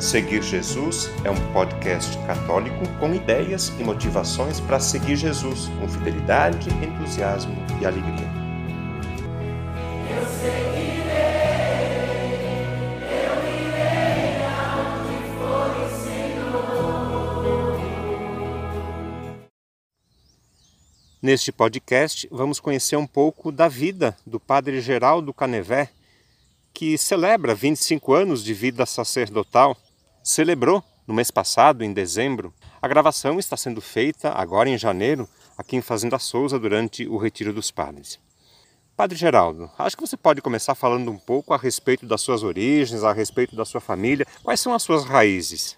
Seguir Jesus é um podcast católico com ideias e motivações para seguir Jesus com fidelidade, entusiasmo e alegria. Eu seguirei, eu irei for o Senhor. Neste podcast, vamos conhecer um pouco da vida do Padre Geraldo Canevé, que celebra 25 anos de vida sacerdotal celebrou no mês passado, em dezembro. A gravação está sendo feita agora em janeiro, aqui em Fazenda Souza, durante o Retiro dos Padres. Padre Geraldo, acho que você pode começar falando um pouco a respeito das suas origens, a respeito da sua família. Quais são as suas raízes?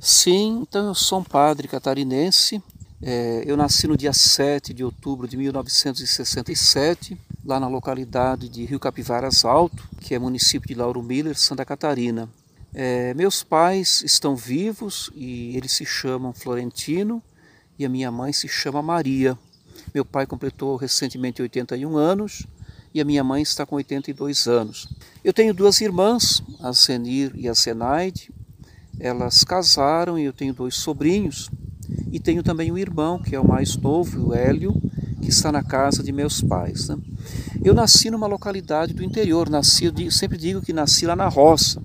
Sim, então eu sou um padre catarinense. É, eu nasci no dia 7 de outubro de 1967, lá na localidade de Rio Capivaras Alto, que é município de Lauro Miller, Santa Catarina. É, meus pais estão vivos e eles se chamam Florentino e a minha mãe se chama Maria. Meu pai completou recentemente 81 anos e a minha mãe está com 82 anos. Eu tenho duas irmãs, a Zenir e a Zenaide. Elas casaram e eu tenho dois sobrinhos. E tenho também um irmão, que é o mais novo, o Hélio, que está na casa de meus pais. Né? Eu nasci numa localidade do interior, nasci, sempre digo que nasci lá na roça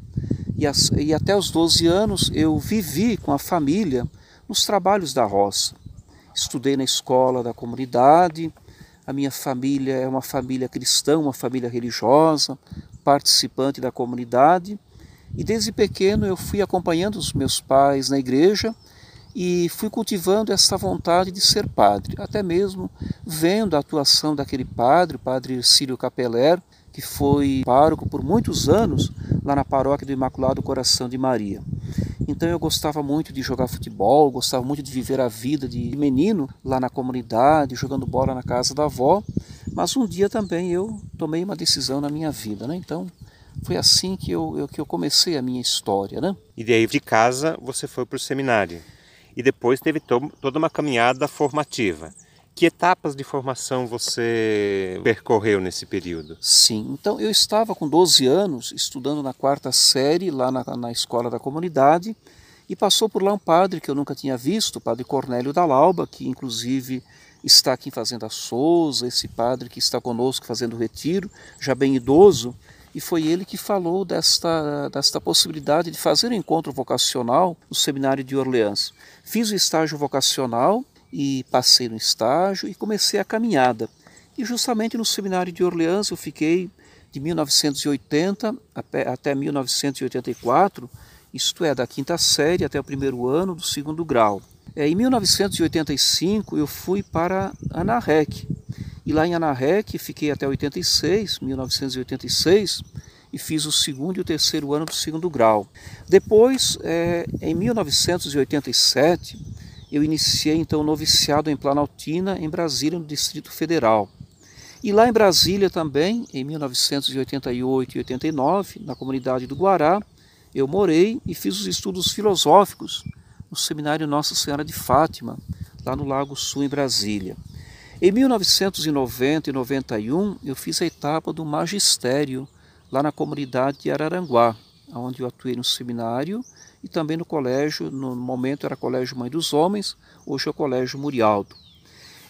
e, as, e até os 12 anos eu vivi com a família nos trabalhos da roça. Estudei na escola da comunidade, a minha família é uma família cristã, uma família religiosa, participante da comunidade. E desde pequeno eu fui acompanhando os meus pais na igreja e fui cultivando essa vontade de ser padre, até mesmo vendo a atuação daquele padre, o padre Círio Capeler, que foi pároco por muitos anos lá na paróquia do Imaculado Coração de Maria. Então eu gostava muito de jogar futebol, gostava muito de viver a vida de menino lá na comunidade, jogando bola na casa da avó, mas um dia também eu tomei uma decisão na minha vida, né? Então foi assim que eu, eu que eu comecei a minha história, né? E daí de casa você foi para o seminário e depois teve to toda uma caminhada formativa. Que etapas de formação você percorreu nesse período? Sim, então eu estava com 12 anos estudando na quarta série lá na, na escola da comunidade e passou por lá um padre que eu nunca tinha visto, o padre Cornélio da Lauba, que inclusive está aqui em Fazenda Souza, esse padre que está conosco fazendo o retiro, já bem idoso, e foi ele que falou desta, desta possibilidade de fazer um encontro vocacional no seminário de Orleans. Fiz o estágio vocacional e passei no estágio e comecei a caminhada. E justamente no seminário de Orleans eu fiquei de 1980 até 1984, isto é, da quinta série até o primeiro ano do segundo grau. É, em 1985 eu fui para Anarrec, e lá em Anarrec fiquei até 86, 1986, e fiz o segundo e o terceiro ano do segundo grau. Depois, é, em 1987, eu iniciei então o noviciado em Planaltina, em Brasília, no Distrito Federal. E lá em Brasília também, em 1988 e 89, na comunidade do Guará, eu morei e fiz os estudos filosóficos no Seminário Nossa Senhora de Fátima, lá no Lago Sul, em Brasília. Em 1990 e 91, eu fiz a etapa do magistério lá na comunidade de Araranguá, onde eu atuei no seminário e também no colégio, no momento era Colégio Mãe dos Homens, hoje é o Colégio Murialdo.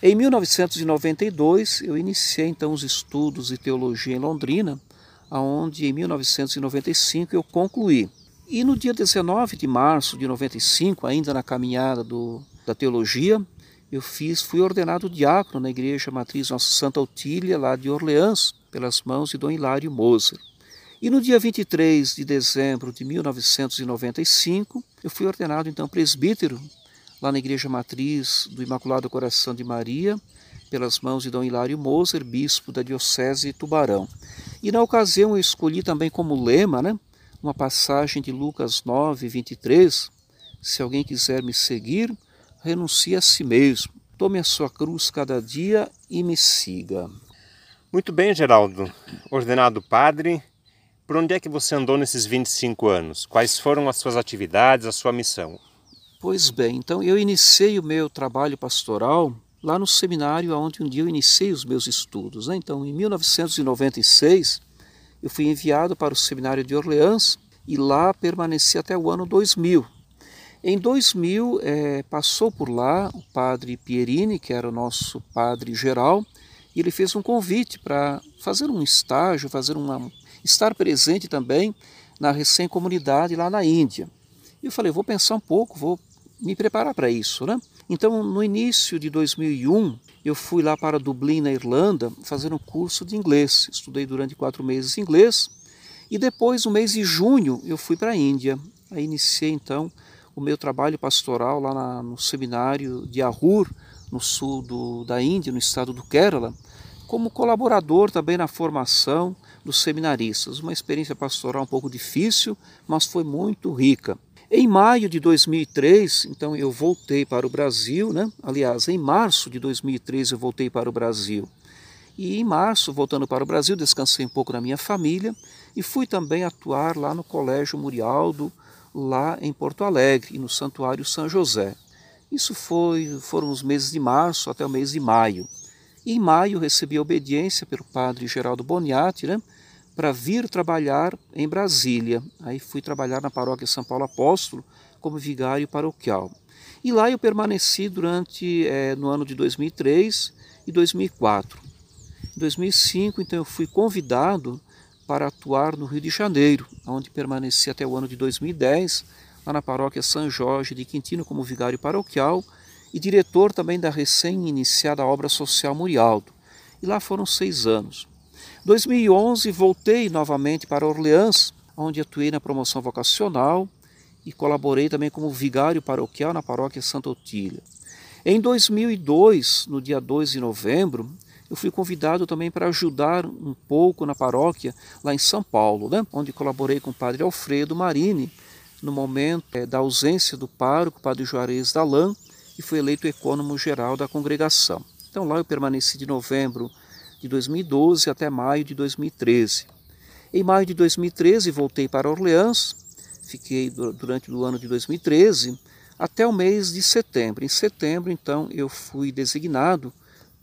Em 1992 eu iniciei então os estudos de teologia em Londrina, aonde em 1995 eu concluí. E no dia 19 de março de 95, ainda na caminhada do, da teologia, eu fiz, fui ordenado diácono na igreja matriz Nossa Santa Otília, lá de Orleans, pelas mãos de Dom Hilário Moser. E no dia 23 de dezembro de 1995, eu fui ordenado então presbítero lá na Igreja Matriz do Imaculado Coração de Maria, pelas mãos de Dom Hilário Moser, bispo da Diocese Tubarão. E na ocasião eu escolhi também como lema né, uma passagem de Lucas 9, 23, se alguém quiser me seguir, renuncie a si mesmo, tome a sua cruz cada dia e me siga. Muito bem, Geraldo. Ordenado padre, por onde é que você andou nesses 25 anos? Quais foram as suas atividades, a sua missão? Pois bem, então eu iniciei o meu trabalho pastoral lá no seminário onde um dia eu iniciei os meus estudos. Né? Então, em 1996, eu fui enviado para o seminário de Orleans e lá permaneci até o ano 2000. Em 2000 é, passou por lá o padre Pierini, que era o nosso padre geral, e ele fez um convite para fazer um estágio, fazer uma, estar presente também na recém-comunidade lá na Índia. E eu falei, vou pensar um pouco, vou me preparar para isso, né? Então, no início de 2001, eu fui lá para Dublin, na Irlanda, fazer um curso de inglês. Estudei durante quatro meses inglês e depois, no mês de junho, eu fui para a Índia. Aí iniciei então o meu trabalho pastoral lá na, no seminário de Ahur, no sul do, da Índia, no estado do Kerala, como colaborador também na formação dos seminaristas. Uma experiência pastoral um pouco difícil, mas foi muito rica. Em maio de 2003, então eu voltei para o Brasil, né? aliás, em março de 2003 eu voltei para o Brasil. E em março, voltando para o Brasil, descansei um pouco na minha família e fui também atuar lá no Colégio Murialdo, lá em Porto Alegre, e no Santuário São José. Isso foi, foram os meses de março até o mês de maio. Em maio recebi a obediência pelo padre Geraldo Boniati, né? para vir trabalhar em Brasília. Aí fui trabalhar na paróquia São Paulo Apóstolo como vigário paroquial. E lá eu permaneci durante é, no ano de 2003 e 2004. Em 2005, então, eu fui convidado para atuar no Rio de Janeiro, onde permaneci até o ano de 2010, lá na paróquia São Jorge de Quintino como vigário paroquial e diretor também da recém-iniciada obra social Murialdo. E lá foram seis anos. 2011 voltei novamente para Orleans, onde atuei na promoção vocacional e colaborei também como vigário paroquial na paróquia Santa Otília. Em 2002, no dia 2 de novembro, eu fui convidado também para ajudar um pouco na paróquia lá em São Paulo, né? onde colaborei com o padre Alfredo Marini no momento é, da ausência do pároco, padre Juarez Dalan, e fui eleito ecônomo geral da congregação. Então lá eu permaneci de novembro de 2012 até maio de 2013. Em maio de 2013 voltei para Orleans, fiquei durante o ano de 2013 até o mês de setembro. Em setembro, então, eu fui designado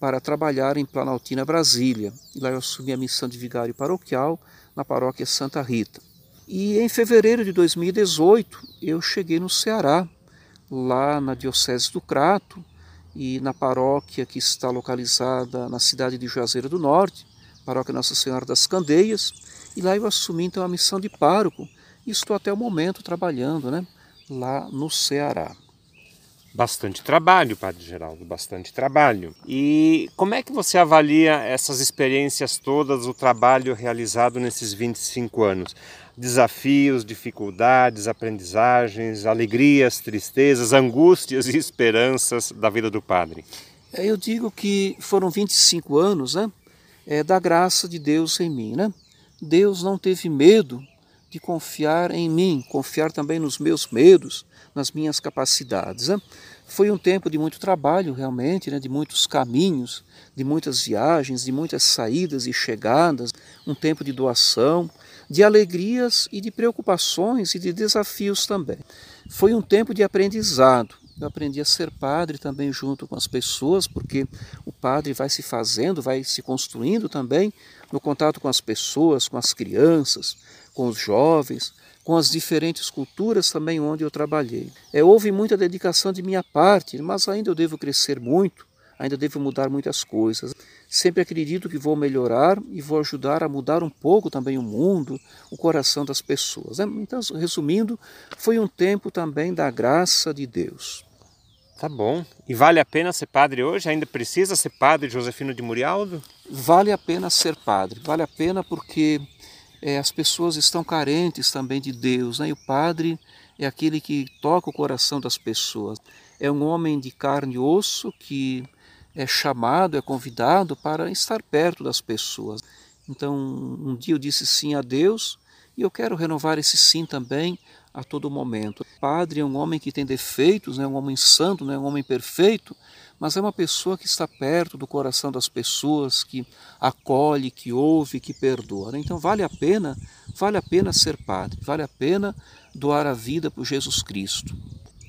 para trabalhar em Planaltina, Brasília. E lá eu assumi a missão de vigário paroquial na paróquia Santa Rita. E em fevereiro de 2018 eu cheguei no Ceará, lá na Diocese do Crato, e na paróquia que está localizada na cidade de Juazeiro do Norte, paróquia Nossa Senhora das Candeias, e lá eu assumi então a missão de pároco e estou até o momento trabalhando né, lá no Ceará. Bastante trabalho, Padre Geraldo, bastante trabalho. E como é que você avalia essas experiências todas, o trabalho realizado nesses 25 anos? Desafios, dificuldades, aprendizagens, alegrias, tristezas, angústias e esperanças da vida do padre? É, eu digo que foram 25 anos né, é, da graça de Deus em mim. Né? Deus não teve medo de confiar em mim, confiar também nos meus medos, nas minhas capacidades. Né? Foi um tempo de muito trabalho, realmente, né? de muitos caminhos, de muitas viagens, de muitas saídas e chegadas, um tempo de doação, de alegrias e de preocupações e de desafios também. Foi um tempo de aprendizado. Eu aprendi a ser padre também junto com as pessoas, porque o padre vai se fazendo, vai se construindo também no contato com as pessoas, com as crianças, com os jovens, com as diferentes culturas também onde eu trabalhei. É, houve muita dedicação de minha parte, mas ainda eu devo crescer muito, ainda devo mudar muitas coisas. Sempre acredito que vou melhorar e vou ajudar a mudar um pouco também o mundo, o coração das pessoas. Né? Então, resumindo, foi um tempo também da graça de Deus. Tá bom. E vale a pena ser padre hoje? Ainda precisa ser padre Josefino de Murialdo? Vale a pena ser padre. Vale a pena porque é, as pessoas estão carentes também de Deus. Né? E o padre é aquele que toca o coração das pessoas. É um homem de carne e osso que é chamado, é convidado para estar perto das pessoas. Então, um dia eu disse sim a Deus e eu quero renovar esse sim também a todo momento. O padre é um homem que tem defeitos, é um homem santo, não é um homem perfeito, mas é uma pessoa que está perto do coração das pessoas, que acolhe, que ouve, que perdoa. Né? Então vale a pena, vale a pena ser padre, vale a pena doar a vida por Jesus Cristo.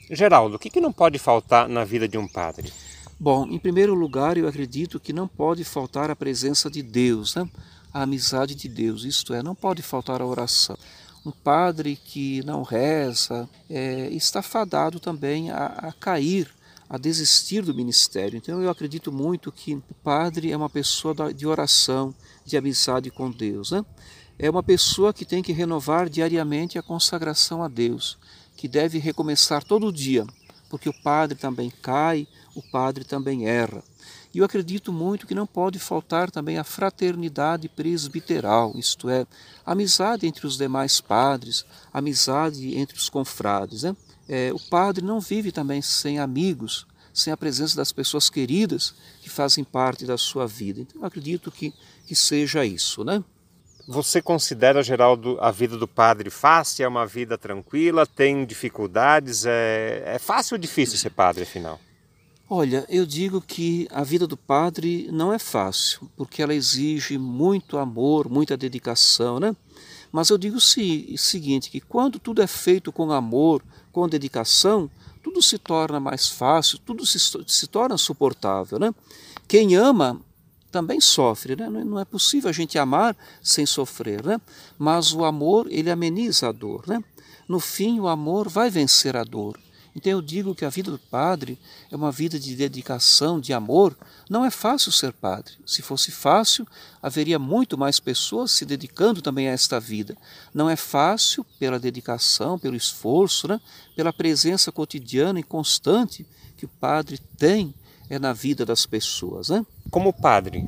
Geraldo, o que não pode faltar na vida de um padre? Bom, em primeiro lugar, eu acredito que não pode faltar a presença de Deus, né? a amizade de Deus, isto é, não pode faltar a oração. Um padre que não reza é, está fadado também a, a cair a desistir do ministério. Então eu acredito muito que o padre é uma pessoa de oração, de amizade com Deus. Né? É uma pessoa que tem que renovar diariamente a consagração a Deus, que deve recomeçar todo dia, porque o padre também cai, o padre também erra. E eu acredito muito que não pode faltar também a fraternidade presbiteral, isto é, amizade entre os demais padres, amizade entre os confrades. Né? É, o padre não vive também sem amigos, sem a presença das pessoas queridas que fazem parte da sua vida. Então, eu acredito que, que seja isso, né? Você considera, Geraldo, a vida do padre fácil? É uma vida tranquila? Tem dificuldades? É, é fácil ou difícil ser padre, afinal? Olha, eu digo que a vida do padre não é fácil, porque ela exige muito amor, muita dedicação, né? Mas eu digo o seguinte, que quando tudo é feito com amor, com dedicação, tudo se torna mais fácil, tudo se, se torna suportável. Né? Quem ama também sofre, né? não é possível a gente amar sem sofrer, né? mas o amor ele ameniza a dor. Né? No fim, o amor vai vencer a dor. Então eu digo que a vida do padre é uma vida de dedicação, de amor. Não é fácil ser padre. Se fosse fácil, haveria muito mais pessoas se dedicando também a esta vida. Não é fácil pela dedicação, pelo esforço, né? pela presença cotidiana e constante que o padre tem é na vida das pessoas. Né? Como padre,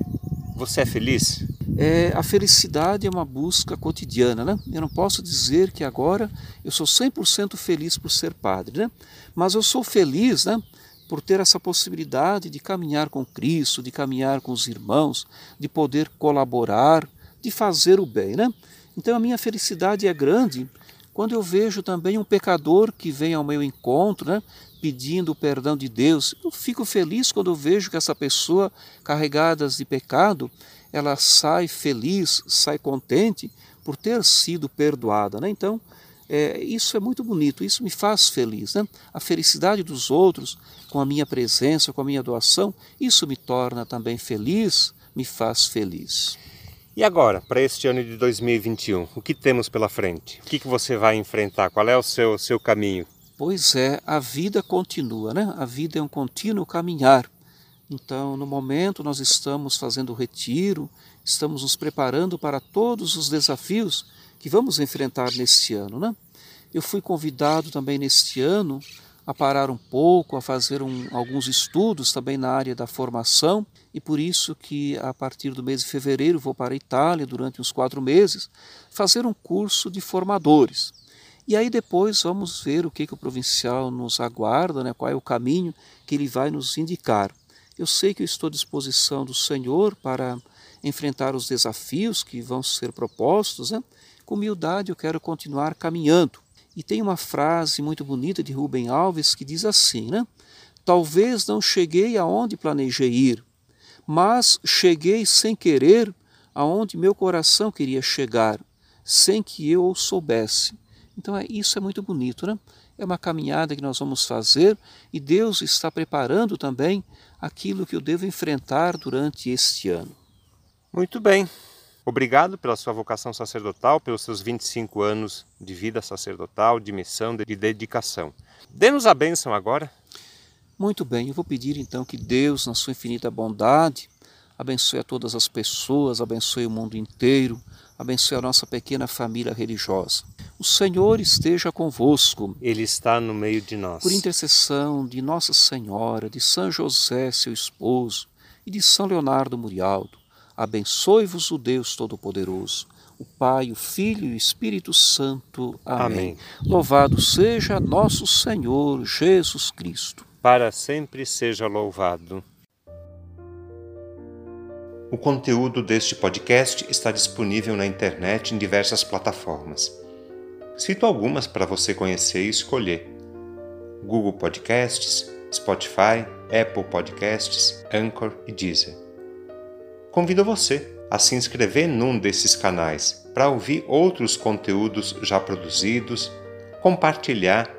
você é feliz? É, a felicidade é uma busca cotidiana, né? Eu não posso dizer que agora eu sou 100% feliz por ser padre, né? Mas eu sou feliz, né? Por ter essa possibilidade de caminhar com Cristo, de caminhar com os irmãos, de poder colaborar, de fazer o bem, né? Então a minha felicidade é grande quando eu vejo também um pecador que vem ao meu encontro, né, pedindo o perdão de Deus, eu fico feliz quando eu vejo que essa pessoa, carregada de pecado, ela sai feliz, sai contente por ter sido perdoada. Né? Então, é, isso é muito bonito, isso me faz feliz. Né? A felicidade dos outros, com a minha presença, com a minha doação, isso me torna também feliz, me faz feliz. E agora, para este ano de 2021, o que temos pela frente? O que, que você vai enfrentar? Qual é o seu, seu caminho? Pois é, a vida continua, né? A vida é um contínuo caminhar. Então, no momento, nós estamos fazendo o retiro, estamos nos preparando para todos os desafios que vamos enfrentar neste ano, né? Eu fui convidado também neste ano a parar um pouco, a fazer um, alguns estudos também na área da formação e por isso que a partir do mês de fevereiro vou para a Itália durante uns quatro meses fazer um curso de formadores. E aí depois vamos ver o que, que o provincial nos aguarda, né, qual é o caminho que ele vai nos indicar. Eu sei que eu estou à disposição do Senhor para enfrentar os desafios que vão ser propostos. Né? Com humildade eu quero continuar caminhando. E tem uma frase muito bonita de Rubem Alves que diz assim, né? Talvez não cheguei aonde planejei ir, mas cheguei sem querer aonde meu coração queria chegar, sem que eu o soubesse. Então é, isso é muito bonito, né? É uma caminhada que nós vamos fazer e Deus está preparando também aquilo que eu devo enfrentar durante este ano. Muito bem. Obrigado pela sua vocação sacerdotal, pelos seus 25 anos de vida sacerdotal, de missão, de dedicação. Dê-nos a bênção agora. Muito bem, eu vou pedir então que Deus, na sua infinita bondade, abençoe a todas as pessoas, abençoe o mundo inteiro, abençoe a nossa pequena família religiosa. O Senhor esteja convosco. Ele está no meio de nós. Por intercessão de Nossa Senhora, de São José, seu esposo, e de São Leonardo Murialdo, abençoe-vos o Deus Todo-Poderoso, o Pai, o Filho e o Espírito Santo. Amém. Amém. Louvado seja nosso Senhor Jesus Cristo para sempre seja louvado. O conteúdo deste podcast está disponível na internet em diversas plataformas. Cito algumas para você conhecer e escolher: Google Podcasts, Spotify, Apple Podcasts, Anchor e Deezer. Convido você a se inscrever num desses canais para ouvir outros conteúdos já produzidos, compartilhar